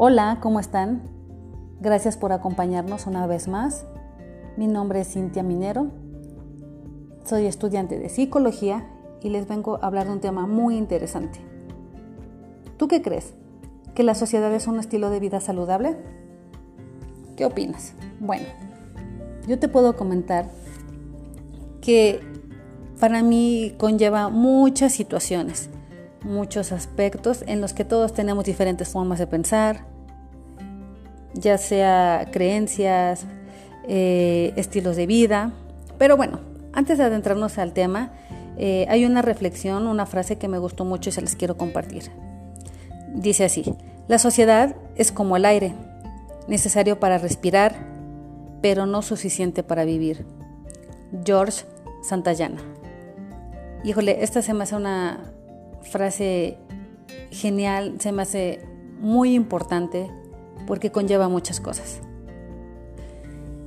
Hola, ¿cómo están? Gracias por acompañarnos una vez más. Mi nombre es Cintia Minero. Soy estudiante de psicología y les vengo a hablar de un tema muy interesante. ¿Tú qué crees? ¿Que la sociedad es un estilo de vida saludable? ¿Qué opinas? Bueno, yo te puedo comentar que para mí conlleva muchas situaciones, muchos aspectos en los que todos tenemos diferentes formas de pensar, ya sea creencias, eh, estilos de vida. Pero bueno, antes de adentrarnos al tema, eh, hay una reflexión, una frase que me gustó mucho y se les quiero compartir. Dice así, la sociedad es como el aire, necesario para respirar, pero no suficiente para vivir. George Santayana. Híjole, esta se me hace una frase genial, se me hace muy importante porque conlleva muchas cosas.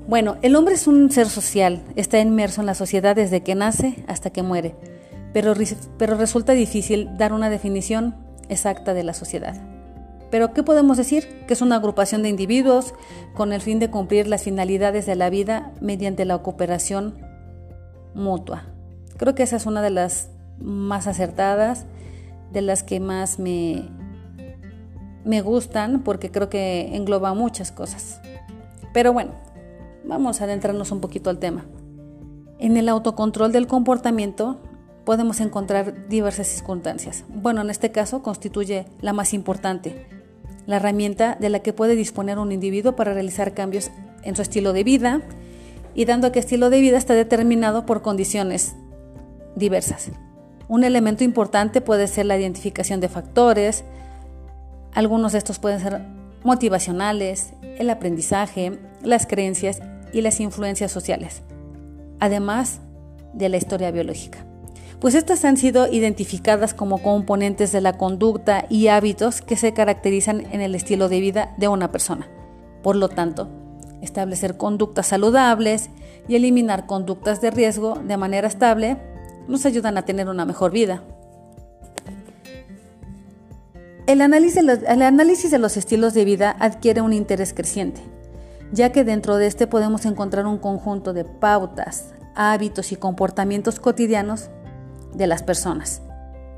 Bueno, el hombre es un ser social, está inmerso en la sociedad desde que nace hasta que muere, pero, pero resulta difícil dar una definición exacta de la sociedad. Pero ¿qué podemos decir? Que es una agrupación de individuos con el fin de cumplir las finalidades de la vida mediante la cooperación mutua. Creo que esa es una de las más acertadas, de las que más me, me gustan porque creo que engloba muchas cosas. Pero bueno, vamos a adentrarnos un poquito al tema. En el autocontrol del comportamiento podemos encontrar diversas circunstancias. Bueno, en este caso constituye la más importante, la herramienta de la que puede disponer un individuo para realizar cambios en su estilo de vida y dando que estilo de vida está determinado por condiciones diversas. Un elemento importante puede ser la identificación de factores, algunos de estos pueden ser motivacionales, el aprendizaje, las creencias y las influencias sociales, además de la historia biológica. Pues estas han sido identificadas como componentes de la conducta y hábitos que se caracterizan en el estilo de vida de una persona. Por lo tanto, establecer conductas saludables y eliminar conductas de riesgo de manera estable nos ayudan a tener una mejor vida. El análisis, de los, estilos de vida adquiere un interés creciente, ya que dentro de este podemos encontrar un conjunto de pautas, hábitos y comportamientos cotidianos de las personas.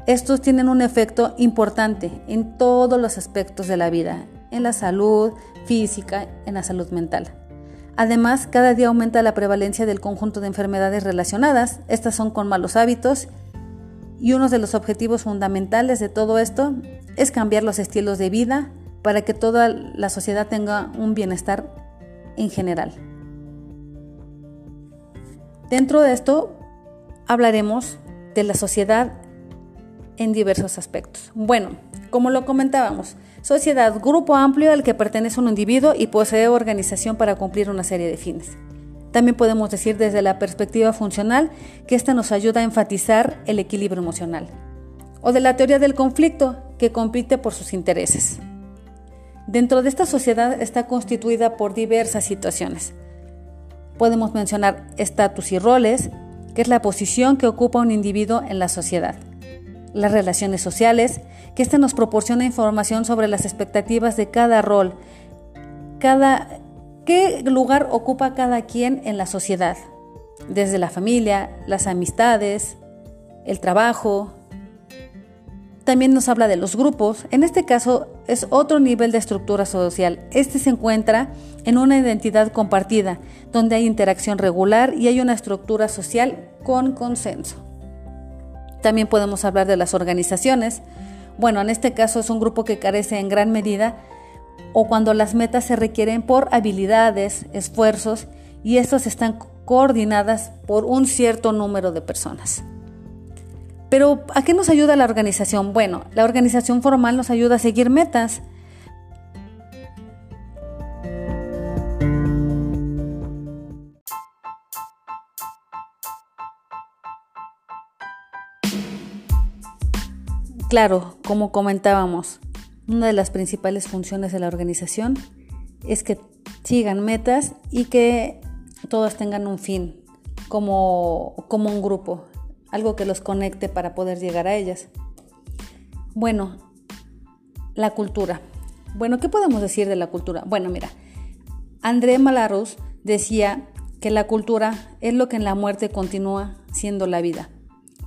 Estos tienen un efecto importante en todos los aspectos de la vida, en la salud física, en la salud mental. Además, cada día aumenta la prevalencia del conjunto de enfermedades relacionadas. Estas son con malos hábitos y uno de los objetivos fundamentales de todo esto es cambiar los estilos de vida para que toda la sociedad tenga un bienestar en general. Dentro de esto hablaremos de la sociedad en diversos aspectos. Bueno, como lo comentábamos, sociedad, grupo amplio al que pertenece un individuo y posee organización para cumplir una serie de fines. También podemos decir desde la perspectiva funcional que esta nos ayuda a enfatizar el equilibrio emocional o de la teoría del conflicto, que compite por sus intereses. Dentro de esta sociedad está constituida por diversas situaciones. Podemos mencionar estatus y roles, que es la posición que ocupa un individuo en la sociedad. Las relaciones sociales, que ésta nos proporciona información sobre las expectativas de cada rol, cada, qué lugar ocupa cada quien en la sociedad, desde la familia, las amistades, el trabajo, también nos habla de los grupos. En este caso es otro nivel de estructura social. Este se encuentra en una identidad compartida, donde hay interacción regular y hay una estructura social con consenso. También podemos hablar de las organizaciones. Bueno, en este caso es un grupo que carece en gran medida o cuando las metas se requieren por habilidades, esfuerzos y estos están coordinadas por un cierto número de personas. Pero ¿a qué nos ayuda la organización? Bueno, la organización formal nos ayuda a seguir metas. Claro, como comentábamos, una de las principales funciones de la organización es que sigan metas y que todos tengan un fin como, como un grupo algo que los conecte para poder llegar a ellas. Bueno, la cultura. Bueno, ¿qué podemos decir de la cultura? Bueno, mira, André Malarus decía que la cultura es lo que en la muerte continúa siendo la vida.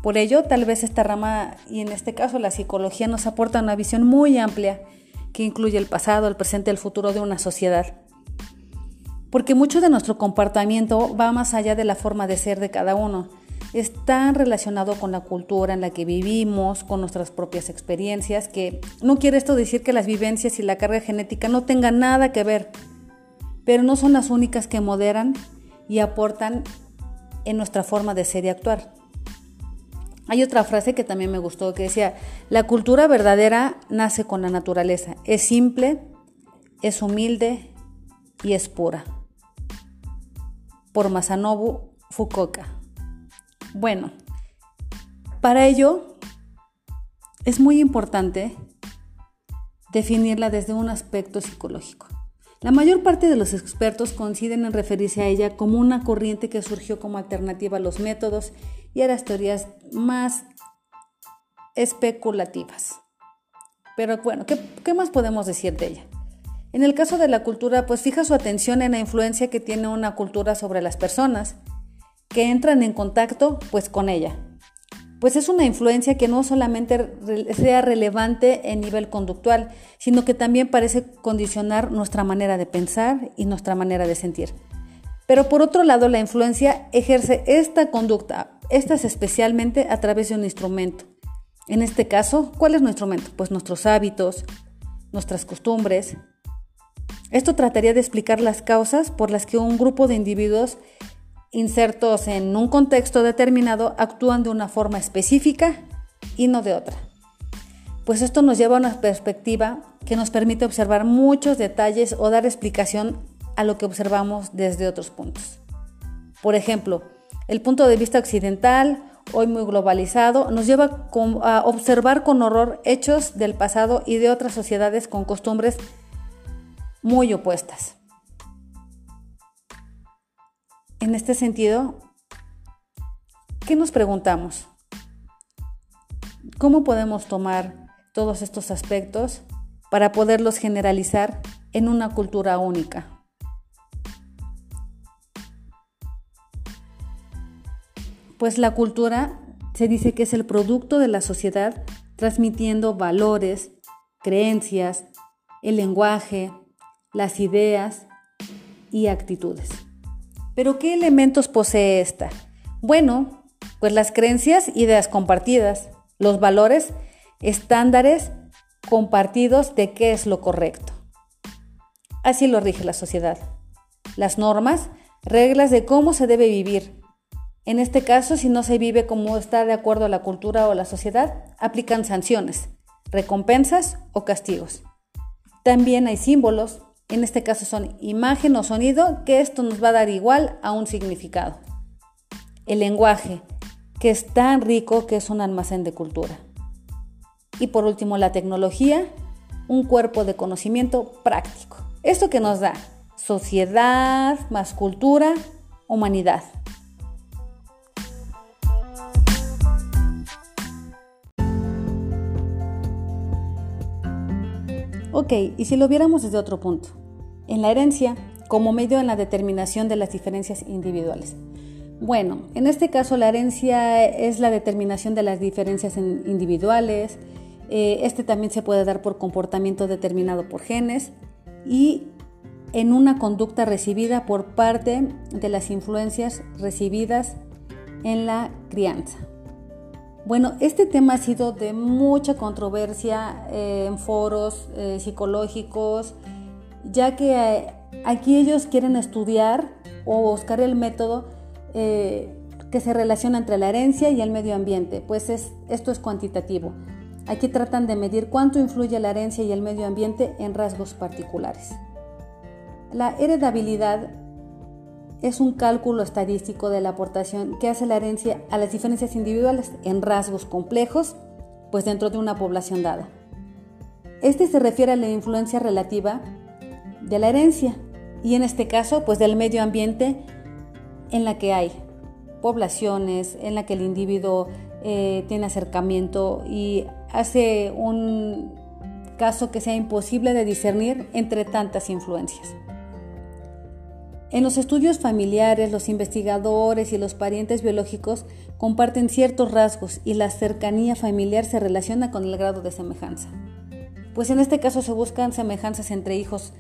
Por ello, tal vez esta rama, y en este caso la psicología, nos aporta una visión muy amplia que incluye el pasado, el presente el futuro de una sociedad. Porque mucho de nuestro comportamiento va más allá de la forma de ser de cada uno. Está relacionado con la cultura en la que vivimos, con nuestras propias experiencias, que no quiere esto decir que las vivencias y la carga genética no tengan nada que ver, pero no son las únicas que moderan y aportan en nuestra forma de ser y actuar. Hay otra frase que también me gustó que decía, la cultura verdadera nace con la naturaleza, es simple, es humilde y es pura. Por Masanobu Fukuoka. Bueno, para ello es muy importante definirla desde un aspecto psicológico. La mayor parte de los expertos coinciden en referirse a ella como una corriente que surgió como alternativa a los métodos y a las teorías más especulativas. Pero bueno, ¿qué, ¿qué, más podemos decir de ella? En el caso de la cultura, pues fija su atención en la influencia que tiene una cultura sobre las personas que entran en contacto pues con ella. Pues es una influencia que no solamente sea relevante en nivel conductual, sino que también parece condicionar nuestra manera de pensar y nuestra manera de sentir. Pero por otro lado, la influencia ejerce esta conducta, estas especialmente a través de un instrumento. En este caso, ¿cuál es nuestro instrumento? Pues nuestros hábitos, nuestras costumbres. Esto trataría de explicar las causas por las que un grupo de individuos insertos en un contexto determinado actúan de una forma específica y no de otra. Pues esto nos lleva a una perspectiva que nos permite observar muchos detalles o dar explicación a lo que observamos desde otros puntos. Por ejemplo, el punto de vista occidental, hoy muy globalizado, nos lleva a observar con horror hechos del pasado y de otras sociedades con costumbres muy opuestas. En este sentido, ¿qué nos preguntamos? ¿Cómo podemos tomar todos estos aspectos para poderlos generalizar en una cultura única? Pues la cultura se dice que es el producto de la sociedad transmitiendo valores, creencias, el lenguaje, las ideas y actitudes. Pero ¿qué elementos posee esta? Bueno, pues las creencias, ideas compartidas, los valores, estándares compartidos de qué es lo correcto. Así lo rige la sociedad. Las normas, reglas de cómo se debe vivir. En este caso, si no se vive como está de acuerdo a la cultura o la sociedad, aplican sanciones, recompensas o castigos. También hay símbolos, en este caso son imagen o sonido, que esto nos va a dar igual a un significado. El lenguaje, que es tan rico que es un almacén de cultura. Y por último, la tecnología, un cuerpo de conocimiento práctico. Esto que nos da sociedad más cultura, humanidad. Ok, y si lo viéramos desde otro punto, en la herencia como medio en la determinación de las diferencias individuales. Bueno, en este caso la herencia es la determinación de las diferencias individuales, eh, este también se puede dar por comportamiento determinado por genes y en una conducta recibida por parte de las influencias recibidas en la crianza. Bueno, este tema ha sido de mucha controversia eh, en foros eh, psicológicos, ya que eh, aquí ellos quieren estudiar o buscar el método que se relaciona entre la herencia y el medio ambiente, pues esto es cuantitativo. Aquí tratan de medir cuánto influye la herencia y el medio ambiente en rasgos particulares. La heredabilidad es un cálculo estadístico de la aportación que hace la herencia a las diferencias individuales en rasgos complejos, pues dentro de una población dada. Este se refiere a la influencia relativa de la herencia y en este caso, pues del medio ambiente en la que hay poblaciones, en la que el individuo eh, tiene acercamiento y hace un caso que sea imposible de discernir entre tantas influencias. En los estudios familiares, los investigadores y los parientes biológicos comparten ciertos rasgos y la cercanía familiar se relaciona con el grado de semejanza. Pues en este caso se buscan semejanzas entre hijos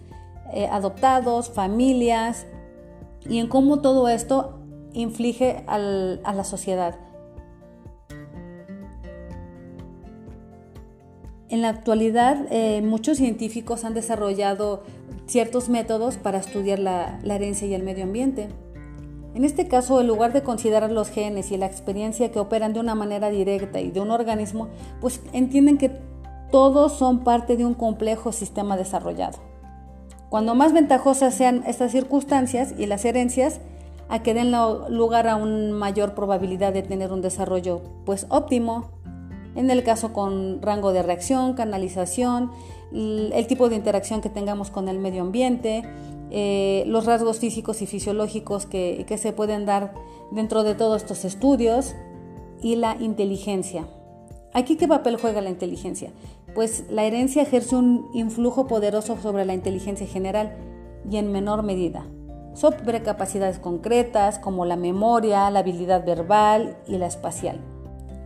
eh, adoptados, familias y en cómo todo esto inflige a la sociedad. En la actualidad, eh, muchos científicos han desarrollado ciertos métodos para estudiar la, herencia y el medio ambiente. En este caso, en lugar de considerar los genes y la experiencia que operan de una manera directa y de un organismo, pues entienden que todos son parte de un complejo sistema desarrollado. Cuando más ventajosas sean estas circunstancias y las herencias, a que den lugar a una mayor probabilidad de tener un desarrollo pues óptimo, en el caso con rango de reacción, canalización, el tipo de interacción que tengamos con el medio ambiente, eh, los rasgos físicos y fisiológicos que, que se pueden dar dentro de todos estos estudios y la inteligencia. Aquí qué papel juega la inteligencia? Pues la herencia ejerce un influjo poderoso sobre la inteligencia general y en menor medida sobre capacidades concretas como la memoria, la habilidad verbal y la espacial.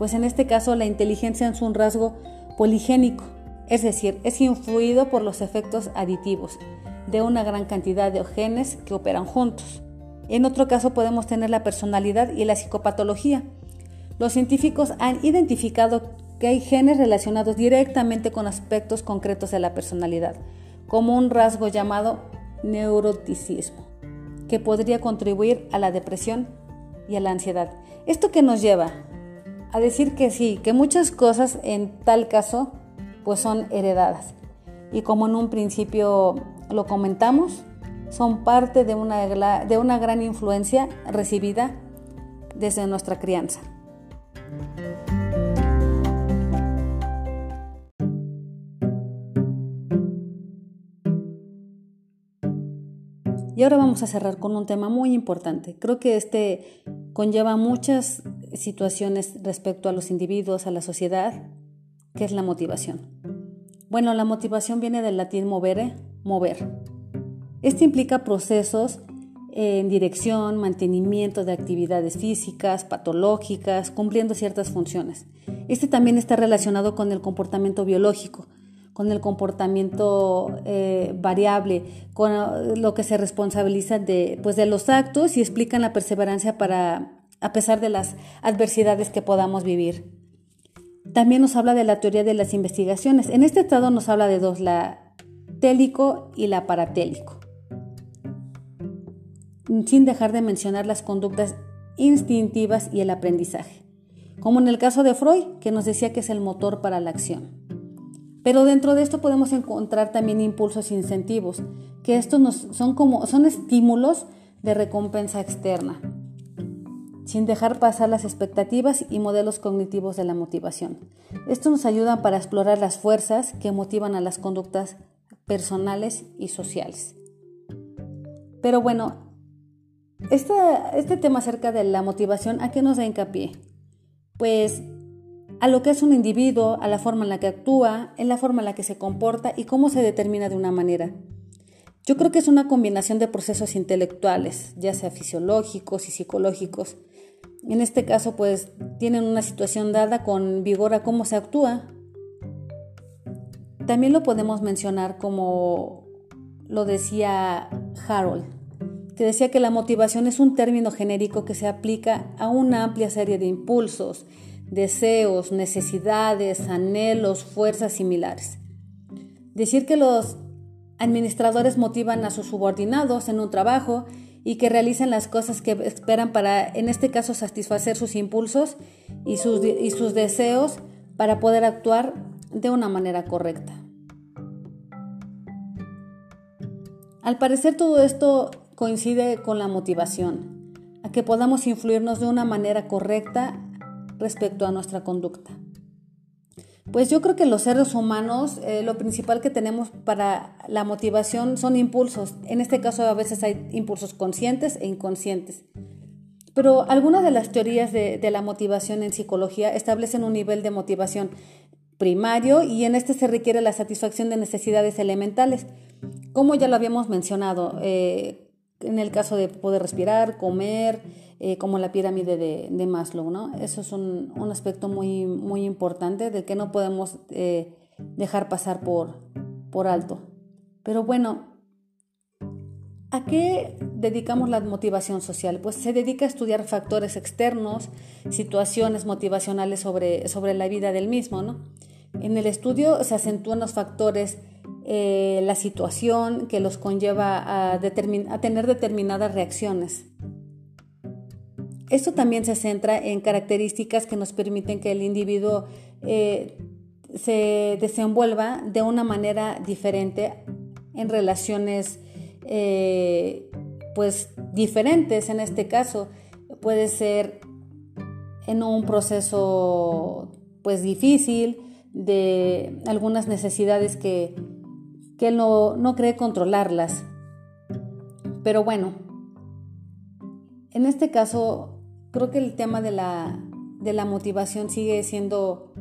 Pues en este caso la inteligencia es un rasgo poligénico es decir, es influido por los efectos aditivos de una gran cantidad de genes que operan juntos. En otro caso podemos tener la personalidad y la psicopatología. Los científicos han identificado que hay genes relacionados directamente con aspectos concretos de la personalidad, como un rasgo llamado neuroticismo, que podría contribuir a la depresión y a la ansiedad. ¿Esto que nos lleva? A decir que sí, que muchas cosas en tal caso pues son heredadas. Y como en un principio lo comentamos, son parte de una, de una gran influencia recibida desde nuestra crianza. Y ahora vamos a cerrar con un tema muy importante. Creo que este conlleva muchas situaciones respecto a los individuos, a la sociedad, que es la motivación. Bueno, la motivación viene del latín movere, mover. Este implica procesos en dirección, mantenimiento de actividades físicas, patológicas, cumpliendo ciertas funciones. Este también está relacionado con el comportamiento biológico, con el comportamiento eh, variable, con lo que se responsabiliza de, pues, de los actos y explican la perseverancia para, a pesar de las adversidades que podamos vivir. También nos habla de la teoría de las investigaciones. En este estado nos habla de dos, la télico y la paratélico. Sin dejar de mencionar las conductas instintivas y el aprendizaje, como en el caso de Freud, que nos decía que es el motor para la acción. Pero dentro de esto podemos encontrar también impulsos incentivos, que estos nos, son como son estímulos de recompensa externa sin dejar pasar las expectativas y modelos cognitivos de la motivación. Esto nos ayuda para explorar las fuerzas que motivan a las conductas personales y sociales. Pero bueno, este, este tema acerca de la motivación, ¿a qué nos da hincapié? Pues a lo que es un individuo, a la forma en la que actúa, en la forma en la que se comporta y cómo se determina de una manera. Yo creo que es una combinación de procesos intelectuales, ya sea fisiológicos y psicológicos, en este caso, pues tienen una situación dada con vigor a cómo se actúa. También lo podemos mencionar como lo decía Harold, que decía que la motivación es un término genérico que se aplica a una amplia serie de impulsos, deseos, necesidades, anhelos, fuerzas similares. Decir que los administradores motivan a sus subordinados en un trabajo y que realicen las cosas que esperan para, en este caso, satisfacer sus impulsos y sus, y sus deseos para poder actuar de una manera correcta. Al parecer todo esto coincide con la motivación, a que podamos influirnos de una manera correcta respecto a nuestra conducta. Pues yo creo que los seres humanos eh, lo principal que tenemos para la motivación son impulsos. En este caso a veces hay impulsos conscientes e inconscientes. Pero algunas de las teorías de, la motivación en psicología establecen un nivel de motivación primario y en este se requiere la satisfacción de necesidades elementales, como ya lo habíamos mencionado, eh, en el caso de poder respirar, comer, eh, como la pirámide de, Maslow, ¿no? Eso es un, aspecto muy, muy importante del que no podemos eh, dejar pasar por, por alto. Pero bueno, ¿a qué dedicamos la motivación social? Pues se dedica a estudiar factores externos, situaciones motivacionales sobre, sobre la vida del mismo, ¿no? En el estudio se acentúan los factores, eh, la situación que los conlleva a, a tener determinadas reacciones. Esto también se centra en características que nos permiten que el individuo eh, se desenvuelva de una manera diferente en relaciones eh, pues diferentes. En este caso puede ser en un proceso pues difícil de algunas necesidades que, que no, no cree controlarlas. Pero bueno en este caso creo que el tema de la, de la motivación sigue siendo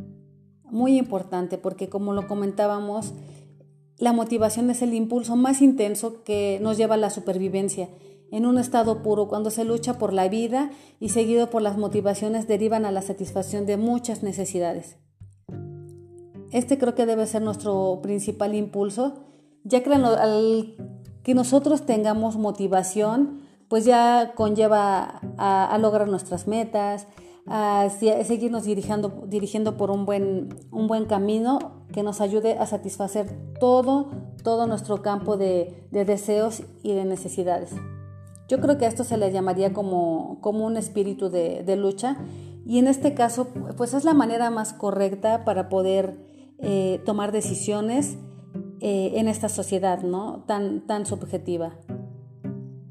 muy importante porque como lo comentábamos, la motivación es el impulso más intenso que nos lleva a la supervivencia. En un estado puro, cuando se lucha por la vida y seguido por las motivaciones derivan a la satisfacción de muchas necesidades. Este creo que debe ser nuestro principal impulso, ya que al que nosotros tengamos motivación, pues ya conlleva a, lograr nuestras metas, a seguirnos dirigiendo, dirigiendo por un buen, un buen camino que nos ayude a satisfacer todo, todo nuestro campo de, deseos y de necesidades. Yo creo que a esto se le llamaría como, como un espíritu de, lucha y en este caso pues es la manera más correcta para poder eh, tomar decisiones eh, en esta sociedad ¿no? tan, tan subjetiva.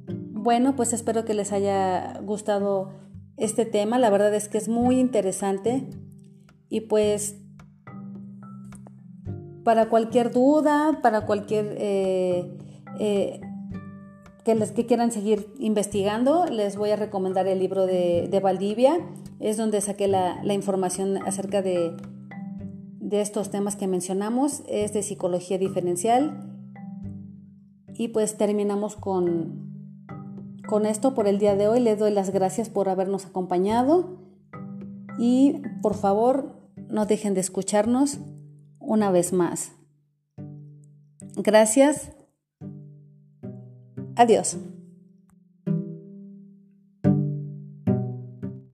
Bueno, pues espero que les haya gustado este tema. La verdad es que es muy interesante. Y pues para cualquier duda, para cualquier eh, eh, que les que quieran seguir investigando, les voy a recomendar el libro de, Valdivia. Es donde saqué la, información acerca de, de estos temas que mencionamos. Es de psicología diferencial. Y pues terminamos con, con esto por el día de hoy les doy las gracias por habernos acompañado y por favor no dejen de escucharnos una vez más. Gracias. Adiós.